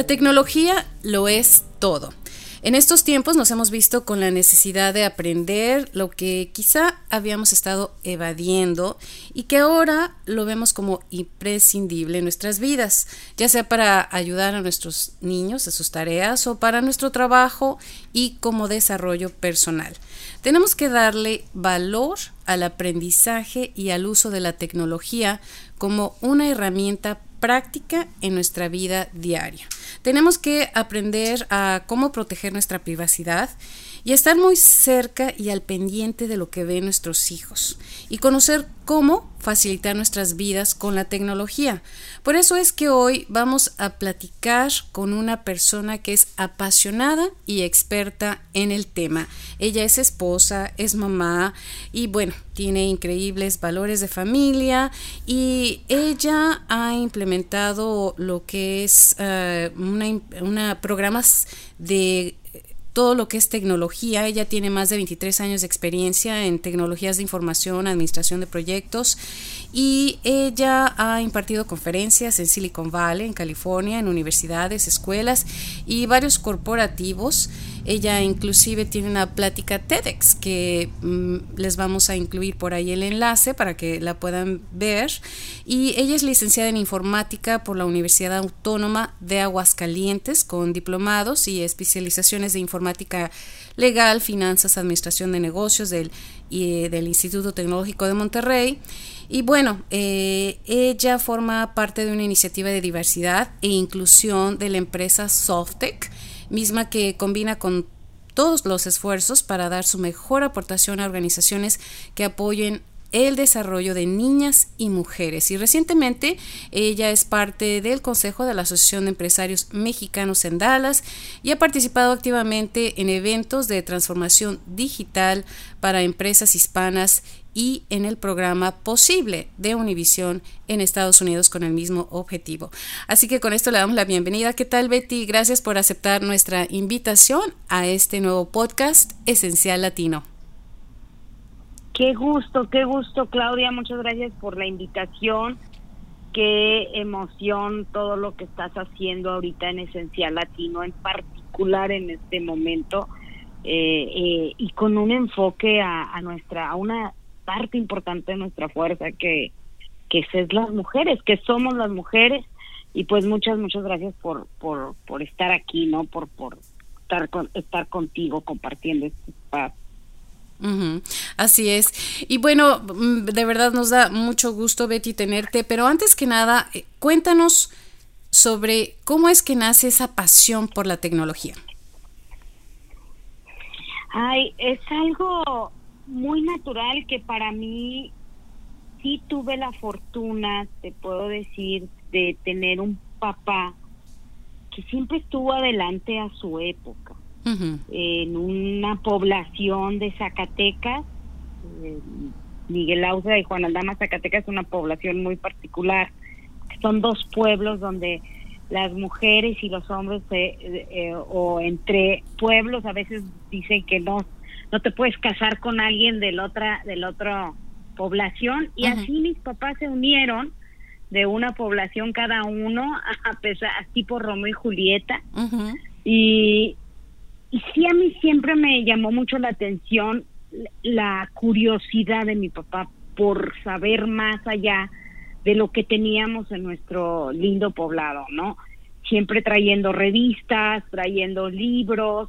La tecnología lo es todo. En estos tiempos nos hemos visto con la necesidad de aprender lo que quizá habíamos estado evadiendo y que ahora lo vemos como imprescindible en nuestras vidas, ya sea para ayudar a nuestros niños en sus tareas o para nuestro trabajo y como desarrollo personal. Tenemos que darle valor al aprendizaje y al uso de la tecnología como una herramienta práctica en nuestra vida diaria. Tenemos que aprender a cómo proteger nuestra privacidad y estar muy cerca y al pendiente de lo que ven nuestros hijos y conocer cómo facilitar nuestras vidas con la tecnología. Por eso es que hoy vamos a platicar con una persona que es apasionada y experta en el tema. Ella es esposa, es mamá y bueno, tiene increíbles valores de familia y ella ha implementado lo que es uh, una, una programas de todo lo que es tecnología. Ella tiene más de 23 años de experiencia en tecnologías de información, administración de proyectos y ella ha impartido conferencias en Silicon Valley, en California, en universidades, escuelas y varios corporativos. Ella inclusive tiene una plática TEDx que mm, les vamos a incluir por ahí el enlace para que la puedan ver. Y ella es licenciada en informática por la Universidad Autónoma de Aguascalientes con diplomados y especializaciones de informática legal, finanzas, administración de negocios del, y, del Instituto Tecnológico de Monterrey. Y bueno, eh, ella forma parte de una iniciativa de diversidad e inclusión de la empresa Softec misma que combina con todos los esfuerzos para dar su mejor aportación a organizaciones que apoyen el desarrollo de niñas y mujeres. Y recientemente ella es parte del Consejo de la Asociación de Empresarios Mexicanos en Dallas y ha participado activamente en eventos de transformación digital para empresas hispanas y en el programa Posible de Univisión en Estados Unidos con el mismo objetivo. Así que con esto le damos la bienvenida. ¿Qué tal Betty? Gracias por aceptar nuestra invitación a este nuevo podcast Esencial Latino. Qué gusto, qué gusto Claudia. Muchas gracias por la invitación. Qué emoción todo lo que estás haciendo ahorita en Esencial Latino, en particular en este momento. Eh, eh, y con un enfoque a, a, nuestra a una parte importante de nuestra fuerza que, que es las mujeres, que somos las mujeres y pues muchas muchas gracias por por, por estar aquí, ¿no? Por por estar con, estar contigo compartiendo este espacio. Así es. Y bueno, mm, de verdad nos da mucho gusto, Betty, tenerte, pero antes que nada, eh, cuéntanos sobre cómo es que nace esa pasión por la tecnología. Ay, es algo muy natural que para mí sí tuve la fortuna, te puedo decir, de tener un papá que siempre estuvo adelante a su época. En una población de Zacatecas, eh, Miguel Auza y Juan Aldama Zacatecas es una población muy particular. Son dos pueblos donde las mujeres y los hombres eh, o entre pueblos a veces dicen que no no te puedes casar con alguien del otra del otro población. Y así mis papás se unieron de una población cada uno a pesar tipo Romeo y Julieta. Y y sí a mí siempre me llamó mucho la atención la curiosidad de mi papá por saber más allá de lo que teníamos en nuestro lindo poblado, ¿no? Siempre trayendo revistas, trayendo libros,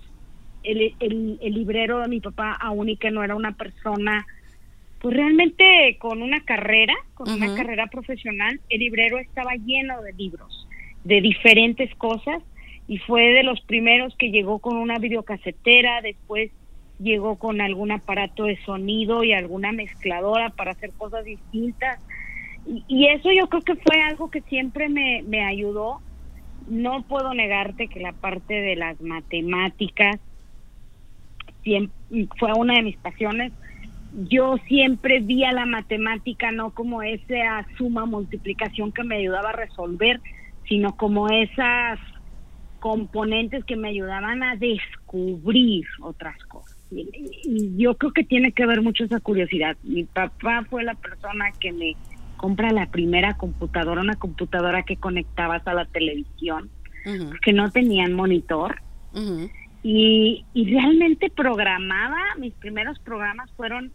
el, el, librero de mi papá, aún y que no era una persona, pues realmente con una carrera, con una carrera profesional, el librero estaba lleno de libros, de diferentes cosas, y fue de los primeros que llegó con una videocasetera, después llegó con algún aparato de sonido y alguna mezcladora para hacer cosas distintas. Y, y eso yo creo que fue algo que siempre me, me ayudó. No puedo negarte que la parte de las matemáticas, fue una de mis pasiones. Yo siempre vi a la matemática no como esa suma multiplicación que me ayudaba a resolver, sino como esas componentes que me ayudaban a descubrir otras cosas. Y, yo creo que tiene que ver mucho esa curiosidad. Mi papá fue la persona que me compra la primera computadora, una computadora que conectabas a la televisión que no tenían monitor. Y, y realmente programaba, mis primeros programas fueron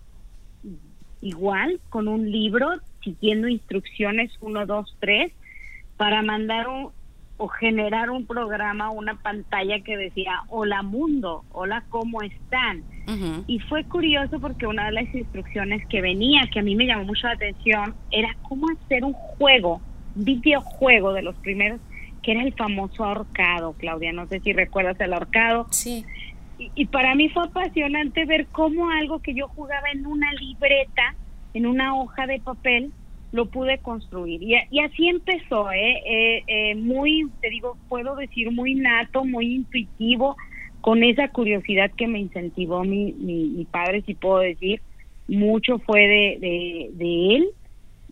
igual, con un libro, siguiendo instrucciones 1, 2, 3, para mandar un, o generar un programa, una pantalla que decía, hola mundo, hola, ¿cómo están? Y fue curioso porque una de las instrucciones que venía, que a mí me llamó mucho la atención, era cómo hacer un juego, videojuego de los primeros, que era el famoso ahorcado, Claudia, no sé si recuerdas el ahorcado. Sí. Y, y para mí fue apasionante ver cómo algo que yo jugaba en una libreta, en una hoja de papel, lo pude construir. Y, y así empezó, ¿eh? ¿eh? Eh, muy, te digo, puedo decir, muy nato, muy intuitivo, con esa curiosidad que me incentivó mi, mi, padre, si puedo decir, mucho fue de, de, él.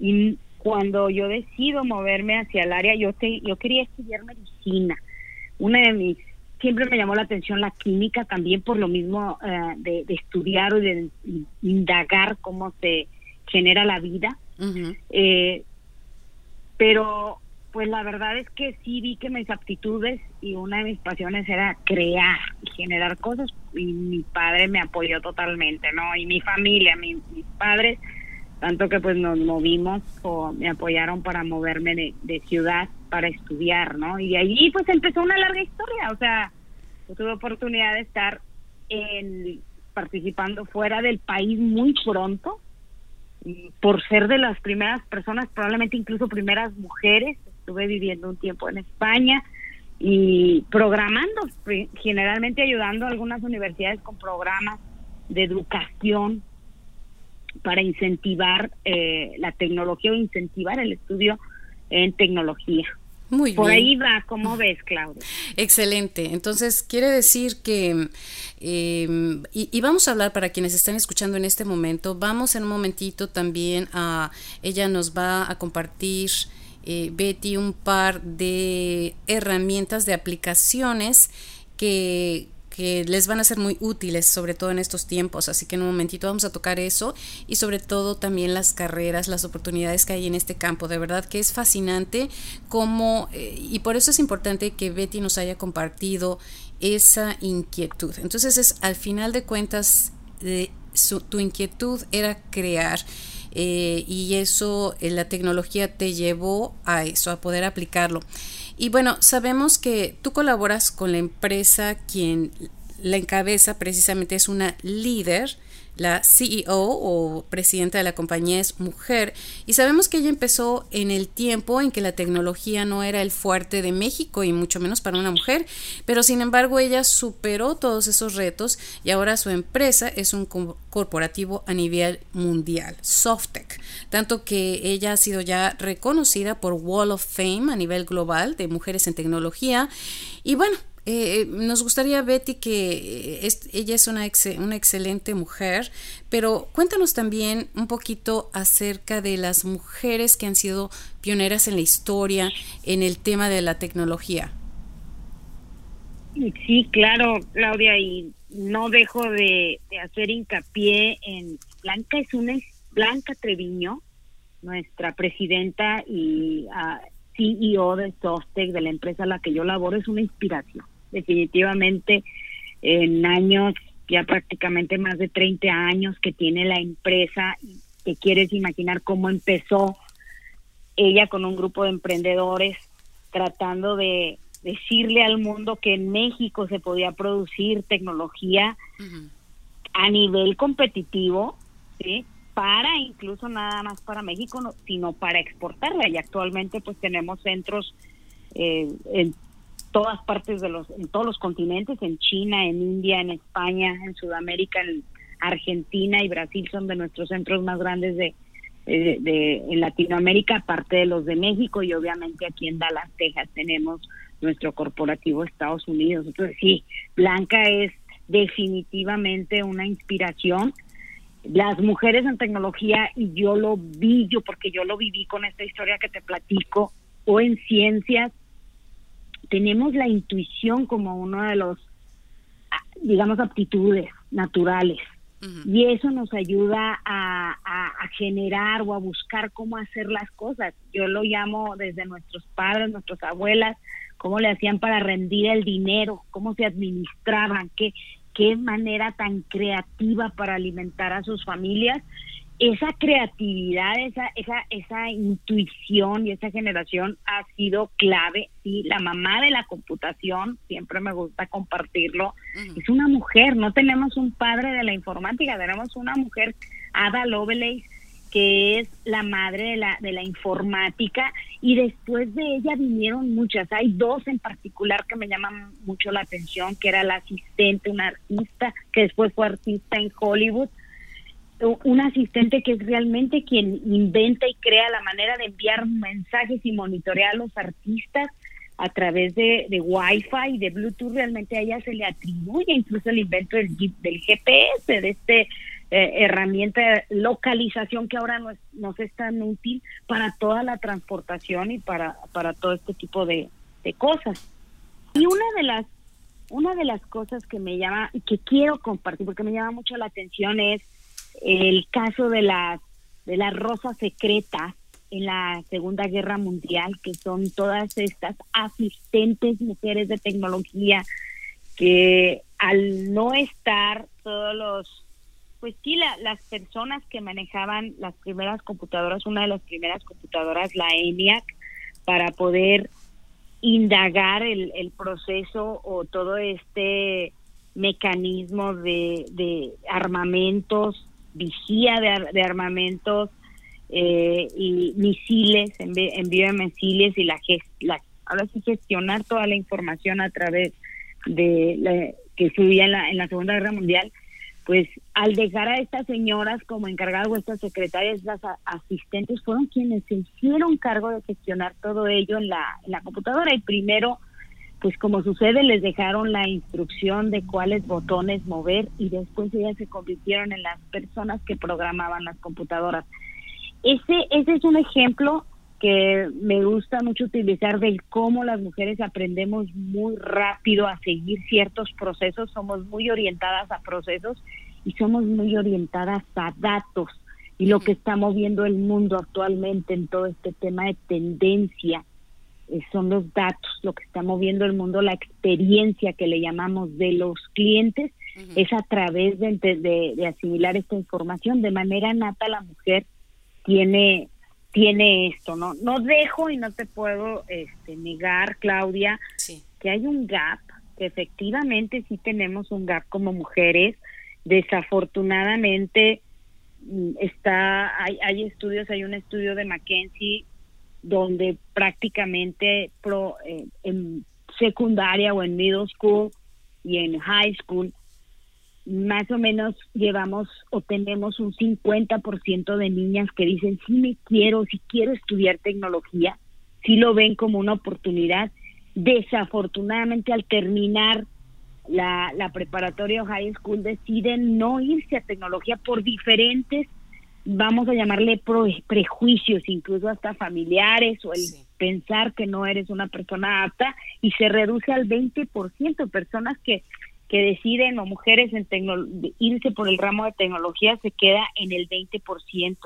Y cuando yo decido moverme hacia el área, yo, te, yo quería estudiar medicina. Una de mis siempre me llamó la atención la química también por lo mismo eh, de, de, estudiar y de indagar cómo se genera la vida. Eh, pero pues la verdad es que sí vi que mis aptitudes y una de mis pasiones era crear y generar cosas y mi padre me apoyó totalmente, ¿no? Y mi familia, mis padres, tanto que pues nos movimos o me apoyaron para moverme de, ciudad para estudiar, ¿no? Y de allí pues empezó una larga historia, o sea, yo tuve oportunidad de estar en, participando fuera del país muy pronto, por ser de las primeras personas, probablemente incluso primeras mujeres, estuve viviendo un tiempo en España y programando, generalmente ayudando a algunas universidades con programas de educación para incentivar eh, la tecnología o incentivar el estudio en tecnología. Muy Por ahí va, ¿cómo ves, Claudia? Excelente. Entonces, quiere decir que, em, y, vamos a hablar para quienes están escuchando en este momento, vamos en un momentito también a, ella nos va a compartir, eh, Betty, un par de herramientas de aplicaciones que que les van a ser muy útiles, sobre todo en estos tiempos. Así que en un momentito vamos a tocar eso y sobre todo también las carreras, las oportunidades que hay en este campo. De verdad que es fascinante cómo, eh, y por eso es importante que Betty nos haya compartido esa inquietud. Entonces es al final de cuentas, de tu inquietud era crear. Eh, y eso, eh, la tecnología te llevó a eso, a poder aplicarlo. Y bueno, sabemos que tú colaboras con la empresa quien la encabeza precisamente es una líder la CEO o presidenta de la compañía es mujer y sabemos que ella empezó en el tiempo en que la tecnología no era el fuerte de México y mucho menos para una mujer, pero sin embargo ella superó todos esos retos y ahora su empresa es un corporativo a nivel mundial, Softec, tanto que ella ha sido ya reconocida por Wall of Fame a nivel global de mujeres en tecnología y bueno, eh, eh, nos gustaría, Betty, que eh, ella es una, una excelente mujer, pero cuéntanos también un poquito acerca de las mujeres que han sido pioneras en la historia en el tema de la tecnología. Sí, claro, Claudia, y no dejo de, hacer hincapié en Blanca es una Blanca Treviño, nuestra presidenta y uh, CEO de Sostec, de la empresa a la que yo laboro, es una inspiración definitivamente en años, ya prácticamente más de 30 años que tiene la empresa, que quieres imaginar cómo empezó ella con un grupo de emprendedores tratando de decirle al mundo que en México se podía producir tecnología a nivel competitivo, ¿sí? para incluso nada más para México, sino para exportarla. Y actualmente pues tenemos centros eh, en todas partes de los, en todos los continentes, en China, en India, en España, en Sudamérica, en Argentina y Brasil son de nuestros centros más grandes de, de, en Latinoamérica, aparte de los de México y obviamente aquí en Dallas, Texas tenemos nuestro corporativo Estados Unidos. Entonces sí, Blanca es definitivamente una inspiración. Las mujeres en tecnología, y yo lo vi, yo porque yo lo viví con esta historia que te platico, o en ciencias, tenemos la intuición como uno de los, ah, digamos, aptitudes naturales. Y eso nos ayuda a, a, generar o a buscar cómo hacer las cosas. Yo lo llamo desde nuestros padres, nuestras abuelas, cómo le hacían para rendir el dinero, cómo se administraban, qué, qué manera tan creativa para alimentar a sus familias. Esa creatividad, esa, esa, esa intuición y esa generación ha sido clave. Sí, la mamá de la computación, siempre me gusta compartirlo, es una mujer. No tenemos un padre de la informática, tenemos una mujer, Ada Lovelace, que es la madre de la, de la informática, y después de ella vinieron muchas. Hay dos en particular que me llaman mucho la atención, que era la asistente, una artista, que después fue artista en Hollywood, un asistente que es realmente quien inventa y crea la manera de enviar mensajes y monitorear a los artistas a través de, de Wi-Fi y de Bluetooth, realmente a ella se le atribuye incluso el invento del, del GPS, de este eh, herramienta de localización que ahora nos es tan útil para toda la transportación y para, para todo este tipo de, cosas. Y una de las una de las cosas que me llama que quiero compartir porque me llama mucho la atención es el caso de las de la rosa secreta en la Segunda Guerra Mundial, que son todas estas asistentes mujeres de tecnología que al no estar todos los pues sí, las personas que manejaban las primeras computadoras, una de las primeras computadoras, la ENIAC, para poder indagar el, proceso o todo este mecanismo de, armamentos, vigía de, armamentos eh, y misiles, envío de misiles y la, la ahora sí gestionar toda la información a través de la, que subía en la, en la Segunda Guerra Mundial pues al dejar a estas señoras como encargadas o estas secretarias, las asistentes, fueron quienes se hicieron cargo de gestionar todo ello en la, en la computadora. Y primero, pues como sucede, les dejaron la instrucción de cuáles botones mover y después ellas se convirtieron en las personas que programaban las computadoras. Ese, ese es un ejemplo que me gusta mucho utilizar de cómo las mujeres aprendemos muy rápido a seguir ciertos procesos, somos muy orientadas a procesos y somos muy orientadas a datos y lo que está moviendo el mundo actualmente en todo este tema de tendencia son los datos, lo que está moviendo el mundo, la experiencia que le llamamos de los clientes es a través de, de, de asimilar esta información. De manera nata la mujer tiene tiene esto, ¿no? No dejo y no te puedo este, negar, Claudia, que hay un gap, que efectivamente sí tenemos un gap como mujeres. Desafortunadamente mm, está, hay, hay estudios, hay un estudio de McKenzie donde prácticamente pro, eh, en secundaria o en middle school y en high school más o menos llevamos o tenemos un 50% de niñas que dicen, sí me quiero, sí quiero estudiar tecnología, sí lo ven como una oportunidad. Desafortunadamente al terminar la, la preparatoria o high school deciden no irse a tecnología por diferentes, vamos a llamarle prejuicios, incluso hasta familiares o el pensar que no eres una persona apta y se reduce al 20% personas que que deciden o mujeres en irse por el ramo de tecnología se queda en el 20%.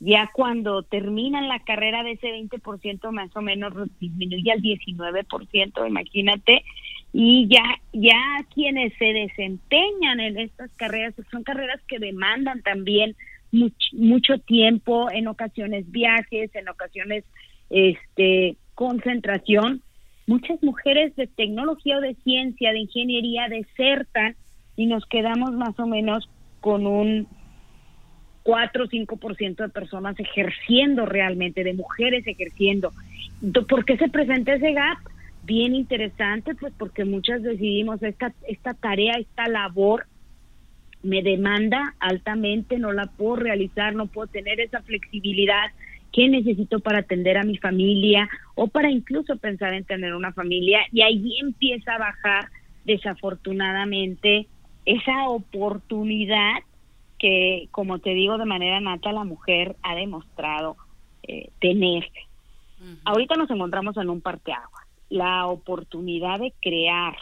Ya cuando terminan la carrera de ese 20% más o menos disminuye al 19%, imagínate, y ya ya quienes se desempeñan en estas carreras son carreras que demandan también mucho tiempo, en ocasiones viajes, en ocasiones este concentración muchas mujeres de tecnología o de ciencia, de ingeniería desertan y nos quedamos más o menos con un 4 o 5% de personas ejerciendo realmente, de mujeres ejerciendo. ¿Por qué se presenta ese gap? Bien interesante, pues porque muchas decidimos esta, esta tarea, esta labor me demanda altamente, no la puedo realizar, no puedo tener esa flexibilidad, qué necesito para atender a mi familia o para incluso pensar en tener una familia y ahí empieza a bajar desafortunadamente esa oportunidad que, como te digo de manera nata, la mujer ha demostrado eh, tener. Ahorita nos encontramos en un parteaguas. La oportunidad de crear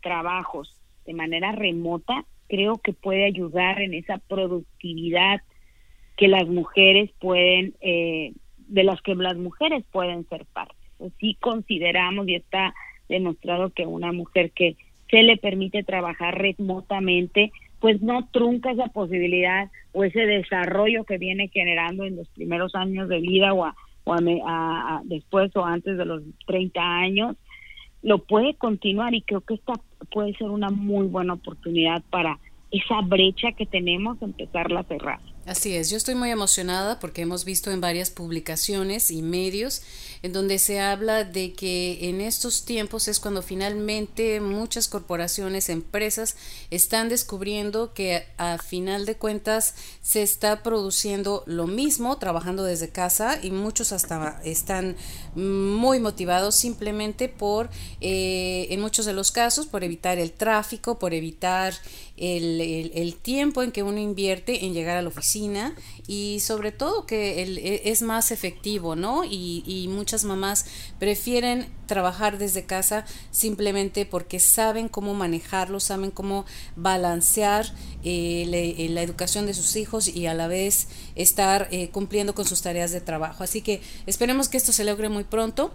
trabajos de manera remota creo que puede ayudar en esa productividad que las mujeres pueden, eh, de las que las mujeres pueden ser parte. sí consideramos y está demostrado que una mujer que se le permite trabajar remotamente, pues no trunca esa posibilidad o ese desarrollo que viene generando en los primeros años de vida o, a, después o antes de los 30 años, lo puede continuar y creo que esta puede ser una muy buena oportunidad para esa brecha que tenemos, empezarla a cerrar. Así es, yo estoy muy emocionada porque hemos visto en varias publicaciones y medios en donde se habla de que en estos tiempos es cuando finalmente muchas corporaciones, empresas están descubriendo que a final de cuentas se está produciendo lo mismo trabajando desde casa y muchos hasta están muy motivados simplemente por, eh, en muchos de los casos, por evitar el tráfico, por evitar el, el, tiempo en que uno invierte en llegar a la oficina y sobre todo que el, e, es más efectivo, ¿no? Y, muchas mamás prefieren trabajar desde casa simplemente porque saben cómo manejarlo, saben cómo balancear eh, eh, la educación de sus hijos y a la vez estar eh, cumpliendo con sus tareas de trabajo. Así que esperemos que esto se logre muy pronto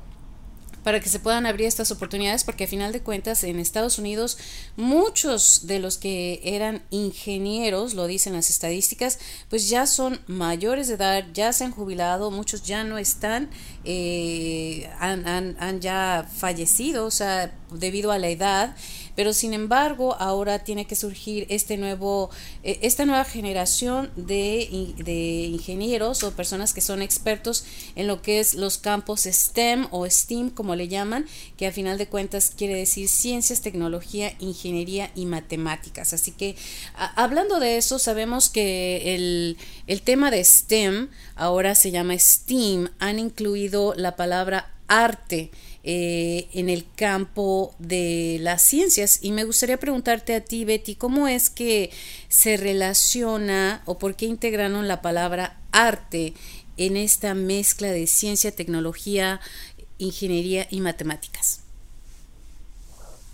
para que se puedan abrir estas oportunidades, porque a final de cuentas en Estados Unidos muchos de los que eran ingenieros, lo dicen las estadísticas, pues ya son mayores de edad, ya se han jubilado, muchos ya no están, eh, han, han, han ya fallecido, o sea, debido a la edad pero sin embargo ahora tiene que surgir este nuevo, eh, esta nueva generación de, de, ingenieros o personas que son expertos en lo que es los campos STEM o STEAM como le llaman, que a final de cuentas quiere decir ciencias, tecnología, ingeniería y matemáticas. Así que hablando de eso, sabemos que el, el tema de STEM ahora se llama STEAM, han incluido la palabra arte eh, en el campo de las ciencias. Y me gustaría preguntarte a ti, Betty, ¿cómo es que se relaciona o por qué integraron la palabra arte en esta mezcla de ciencia, tecnología, ingeniería y matemáticas?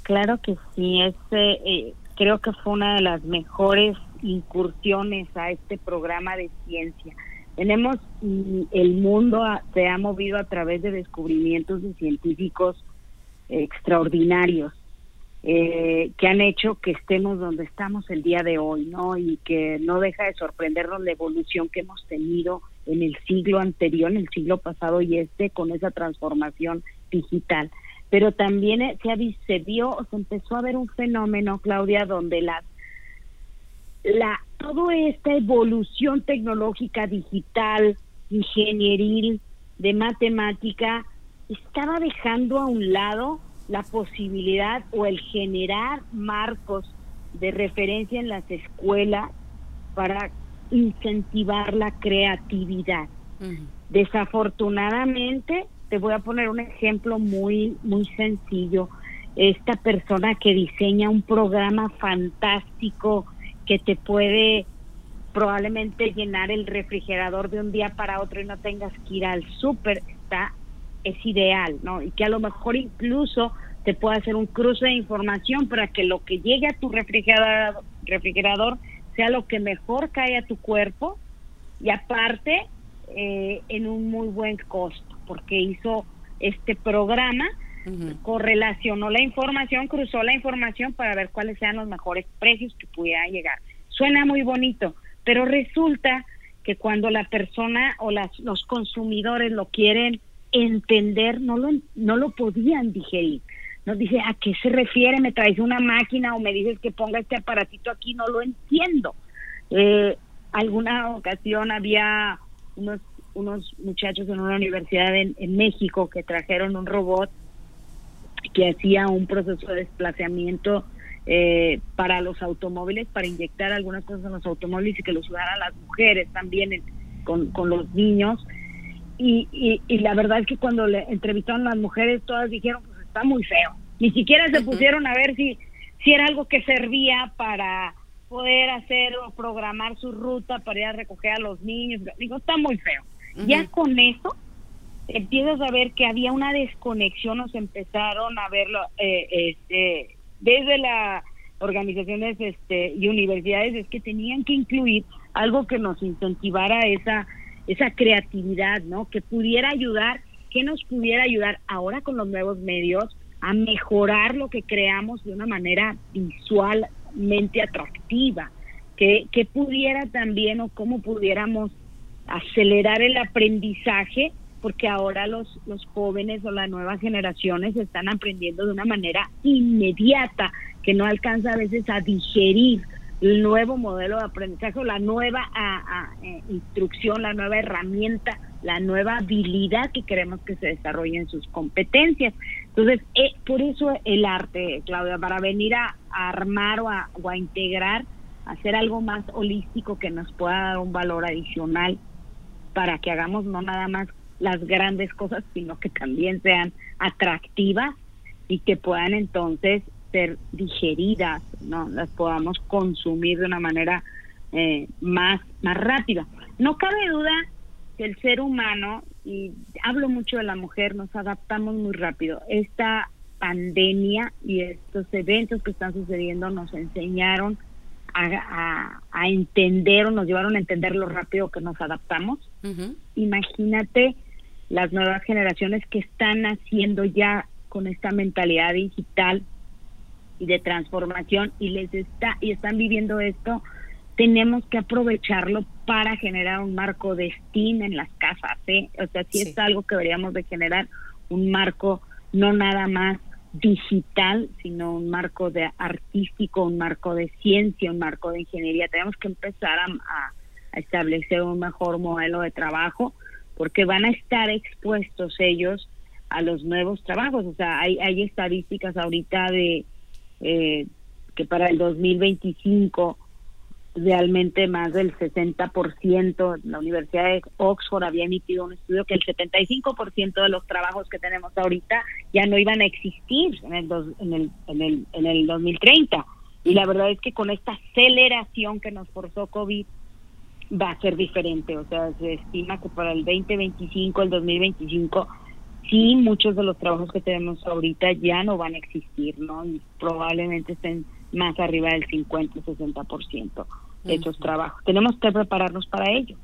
Claro que sí, este, eh, creo que fue una de las mejores incursiones a este programa de ciencia tenemos el mundo se ha movido a través de descubrimientos de científicos extraordinarios eh, que han hecho que estemos donde estamos el día de hoy, ¿no? Y que no deja de sorprendernos la evolución que hemos tenido en el siglo anterior, en el siglo pasado y este, con esa transformación digital. Pero también eh, se, se vio, se empezó a ver un fenómeno, Claudia, donde las la toda esta evolución tecnológica digital, ingenieril, de matemática, estaba dejando a un lado la posibilidad o el generar marcos de referencia en las escuelas para incentivar la creatividad. Desafortunadamente, te voy a poner un ejemplo muy muy sencillo. Esta persona que diseña un programa fantástico que te puede probablemente llenar el refrigerador de un día para otro y no tengas que ir al súper, está es ideal, ¿no? Y que a lo mejor incluso te pueda hacer un cruce de información para que lo que llegue a tu refrigerador, refrigerador sea lo que mejor cae a tu cuerpo y aparte eh, en un muy buen costo, porque hizo este programa, correlacionó la información, cruzó la información para ver cuáles sean los mejores precios que pudieran llegar. Suena muy bonito, pero resulta que cuando la persona o las, los consumidores lo quieren entender, no lo, no lo podían digerir. Nos dice, ¿a qué se refiere? ¿Me traes una máquina o me dices que ponga este aparatito aquí? No lo entiendo. Eh, alguna ocasión había unos, unos muchachos en una universidad en, México que trajeron un robot que hacía un proceso de desplazamiento eh, para los automóviles, para inyectar algunas cosas en los automóviles y que los a las mujeres también con, con los niños. Y, y, la verdad es que cuando le entrevistaron a las mujeres, todas dijeron, está muy feo. Ni siquiera se pusieron a ver si, si era algo que servía para poder hacer o programar su ruta para ir a recoger a los niños. Digo, está muy feo. Ya con eso empiezas a ver que había una desconexión, nos empezaron a verlo, eh, este, desde las organizaciones este, y universidades es que tenían que incluir algo que nos incentivara esa esa creatividad, ¿no? Que pudiera ayudar qué nos pudiera ayudar ahora con los nuevos medios a mejorar lo que creamos de una manera visualmente atractiva, que, que pudiera también o cómo pudiéramos acelerar el aprendizaje, porque ahora los, los jóvenes o las nuevas generaciones están aprendiendo de una manera inmediata, que no alcanza a veces a digerir el nuevo modelo de aprendizaje o la nueva eh, instrucción, la nueva herramienta, la nueva habilidad que queremos que se desarrolle en sus competencias. Entonces, eh, por eso el arte, Claudia, para venir a, armar o a, o a integrar, hacer algo más holístico que nos pueda dar un valor adicional para que hagamos no nada más las grandes cosas, sino que también sean atractivas y que puedan entonces ser digeridas, no las podamos consumir de una manera eh, más más rápida. No cabe duda que el ser humano y hablo mucho de la mujer, nos adaptamos muy rápido. Esta pandemia y estos eventos que están sucediendo nos enseñaron a, entender o nos llevaron a entender lo rápido que nos adaptamos. Imagínate las nuevas generaciones que están haciendo ya con esta mentalidad digital y de transformación y les está y están viviendo esto tenemos que aprovecharlo para generar un marco de STEAM en las casas ¿eh? o sea sí, es algo que deberíamos de generar un marco no nada más digital sino un marco de artístico un marco de ciencia un marco de ingeniería tenemos que empezar a establecer un mejor modelo de trabajo porque van a estar expuestos ellos a los nuevos trabajos. O sea, hay, hay estadísticas ahorita de eh, que para el 2025 realmente más del 60%, la Universidad de Oxford había emitido un estudio que el 75% de los trabajos que tenemos ahorita ya no iban a existir en el, en el, en el, en el 2030. Y la verdad es que con esta aceleración que nos forzó COVID, va a ser diferente. O sea, se estima que para el 2025, el 2025, sí, muchos de los trabajos que tenemos ahorita ya no van a existir, ¿no? Y probablemente estén más arriba del 50, 60% de esos trabajos. Tenemos que prepararnos para ello.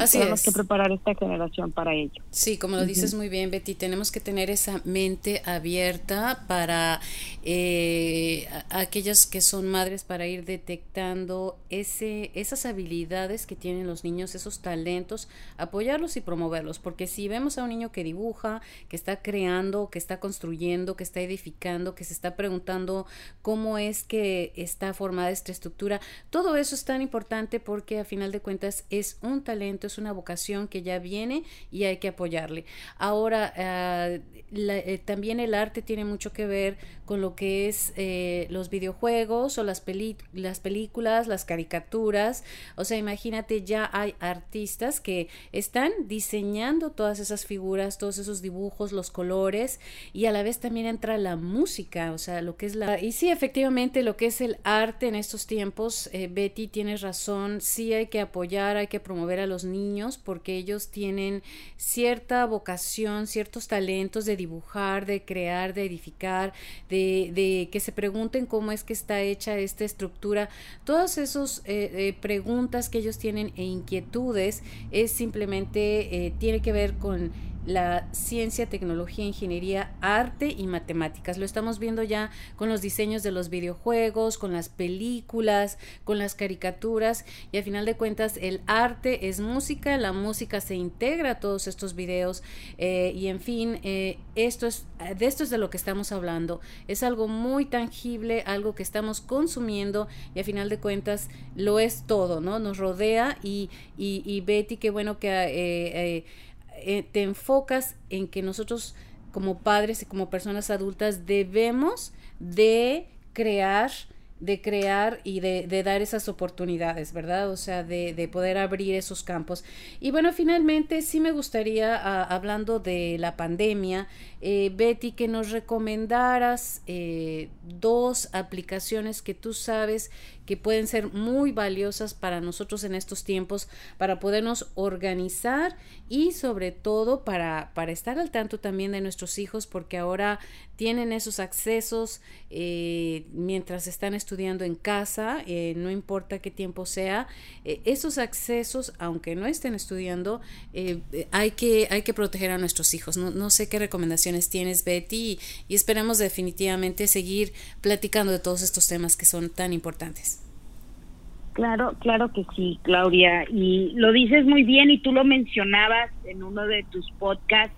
Así tenemos que preparar esta generación para ello. Sí, como lo dices muy bien, Betty, tenemos que tener esa mente abierta para eh, aquellas que son madres, para ir detectando ese, esas habilidades que tienen los niños, esos talentos, apoyarlos y promoverlos, porque si vemos a un niño que dibuja, que está creando, que está construyendo, que está edificando, que se está preguntando cómo es que está formada esta estructura, todo eso es tan importante porque a final de cuentas es un talento es una vocación que ya viene y hay que apoyarle. Ahora, ah, eh, también el arte tiene mucho que ver con lo que es eh, los videojuegos o las, las películas, las caricaturas. O sea, imagínate, ya hay artistas que están diseñando todas esas figuras, todos esos dibujos, los colores y a la vez también entra la música, o sea, lo que es la... Y sí, efectivamente, lo que es el arte en estos tiempos, eh, Betty, tienes razón, sí hay que apoyar, hay que promover a los niños porque ellos tienen cierta vocación, ciertos talentos de dibujar, de crear, de edificar, de, que se pregunten cómo es que está hecha esta estructura. Todas esas eh, eh, preguntas que ellos tienen e inquietudes es simplemente, eh, tiene que ver con la ciencia, tecnología, ingeniería, arte y matemáticas. Lo estamos viendo ya con los diseños de los videojuegos, con las películas, con las caricaturas y al final de cuentas el arte es música, la música se integra a todos estos videos eh, y en fin, eh, esto es, de esto es de lo que estamos hablando. Es algo muy tangible, algo que estamos consumiendo y al final de cuentas lo es todo, ¿no? Nos rodea y, y, Betty, qué bueno que... Eh, eh, te enfocas en que nosotros como padres y como personas adultas debemos de crear de crear y de, dar esas oportunidades, ¿verdad? O sea, de, de, poder abrir esos campos. Y bueno, finalmente sí me gustaría, ah, hablando de la pandemia, eh, Betty, que nos recomendaras eh, dos aplicaciones que tú sabes que pueden ser muy valiosas para nosotros en estos tiempos, para podernos organizar y sobre todo para, para estar al tanto también de nuestros hijos, porque ahora tienen esos accesos eh, mientras están estudiando en casa, eh, no importa qué tiempo sea, eh, esos accesos, aunque no estén estudiando, hay, que, hay que proteger a nuestros hijos. No, no sé qué recomendaciones tienes, Betty, y, esperemos definitivamente seguir platicando de todos estos temas que son tan importantes. Claro, claro que sí, Claudia. Y lo dices muy bien y tú lo mencionabas en uno de tus podcasts,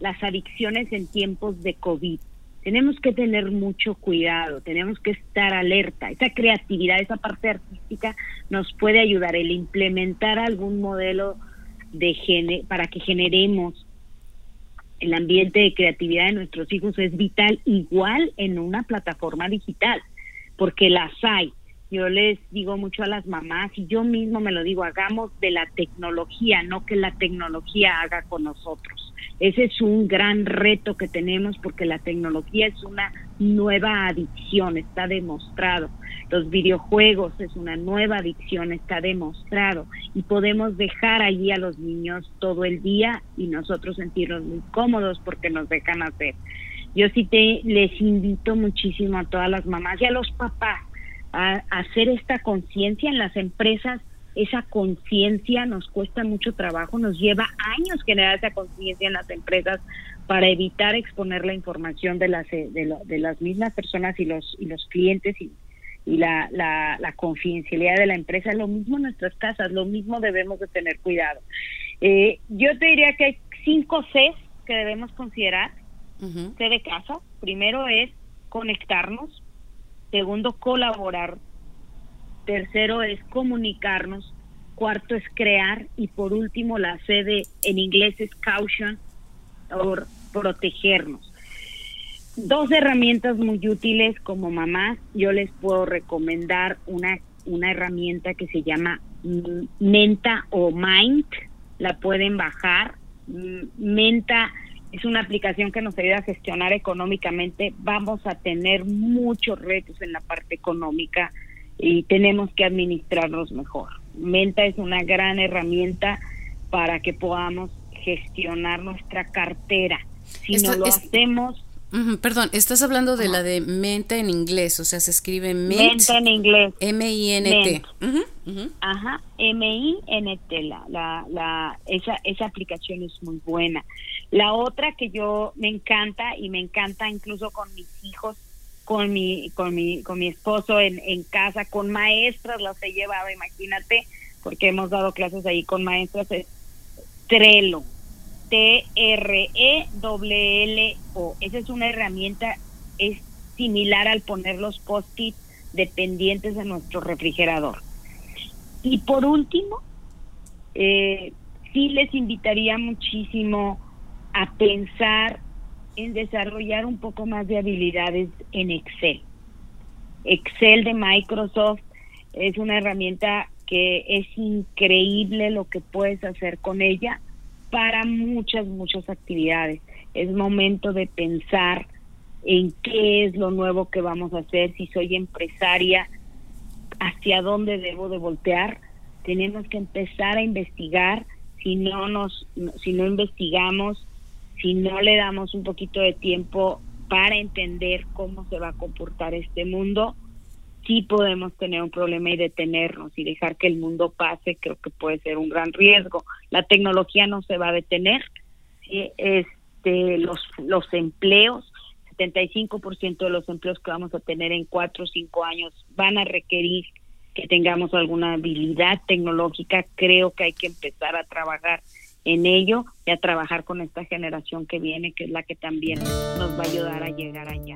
las adicciones en tiempos de COVID tenemos que tener mucho cuidado, tenemos que estar alerta. Esa creatividad, esa parte artística nos puede ayudar el implementar algún modelo de gene, para que generemos el ambiente de creatividad de nuestros hijos es vital igual en una plataforma digital, porque las hay. Yo les digo mucho a las mamás y yo mismo me lo digo, hagamos de la tecnología, no que la tecnología haga con nosotros. Ese es un gran reto que tenemos porque la tecnología es una nueva adicción, está demostrado. Los videojuegos es una nueva adicción, está demostrado. Y podemos dejar allí a los niños todo el día y nosotros sentirnos muy cómodos porque nos dejan hacer. Yo sí te les invito muchísimo a todas las mamás y a los papás a hacer esta conciencia en las empresas esa conciencia nos cuesta mucho trabajo, nos lleva años generar esa conciencia en las empresas para evitar exponer la información de las de, las mismas personas y los y los clientes y, y la, la, confidencialidad de la empresa, lo mismo en nuestras casas, lo mismo debemos de tener cuidado. Eh, yo te diría que hay cinco Cs que debemos considerar. C de casa, primero es conectarnos, segundo colaborar. Tercero es comunicarnos, cuarto es crear. Y por último la sede en inglés es caution o protegernos. Dos herramientas muy útiles como mamás, yo les puedo recomendar una, una herramienta que se llama Menta o Mind, la pueden bajar. Menta es una aplicación que nos ayuda a gestionar económicamente. Vamos a tener muchos retos en la parte económica y tenemos que administrarlos mejor. Menta es una gran herramienta para que podamos gestionar nuestra cartera. Si no lo hacemos... perdón, estás hablando de la de menta en inglés, o sea, se escribe menta en inglés. M-I-N-T. Ajá, M-I-N-T, la, la, la, esa, esa aplicación es muy buena. La otra que yo me encanta y me encanta incluso con mis hijos con mi, con mi, con mi esposo en, en casa, con maestras las he llevado, imagínate, porque hemos dado clases ahí con maestras, es Trello, T-R-E-L-L-O. Esa es una herramienta, es similar al poner los post-it dependientes de nuestro refrigerador. Y por último, eh, sí les invitaría muchísimo a pensar en desarrollar un poco más de habilidades en Excel. Excel de Microsoft es una herramienta que es increíble lo que puedes hacer con ella para muchas, muchas actividades. Es momento de pensar en qué es lo nuevo que vamos a hacer, si soy empresaria, hacia dónde debo de voltear. Tenemos que empezar a investigar, si no nos si no investigamos si no le damos un poquito de tiempo para entender cómo se va a comportar este mundo, sí podemos tener un problema y detenernos y dejar que el mundo pase, creo que puede ser un gran riesgo. La tecnología no se va a detener, este, los, los empleos, 75% de los empleos que vamos a tener en cuatro o cinco años van a requerir que tengamos alguna habilidad tecnológica, creo que hay que empezar a trabajar en ello y a trabajar con esta generación que viene, que es la que también nos va a ayudar a llegar allá.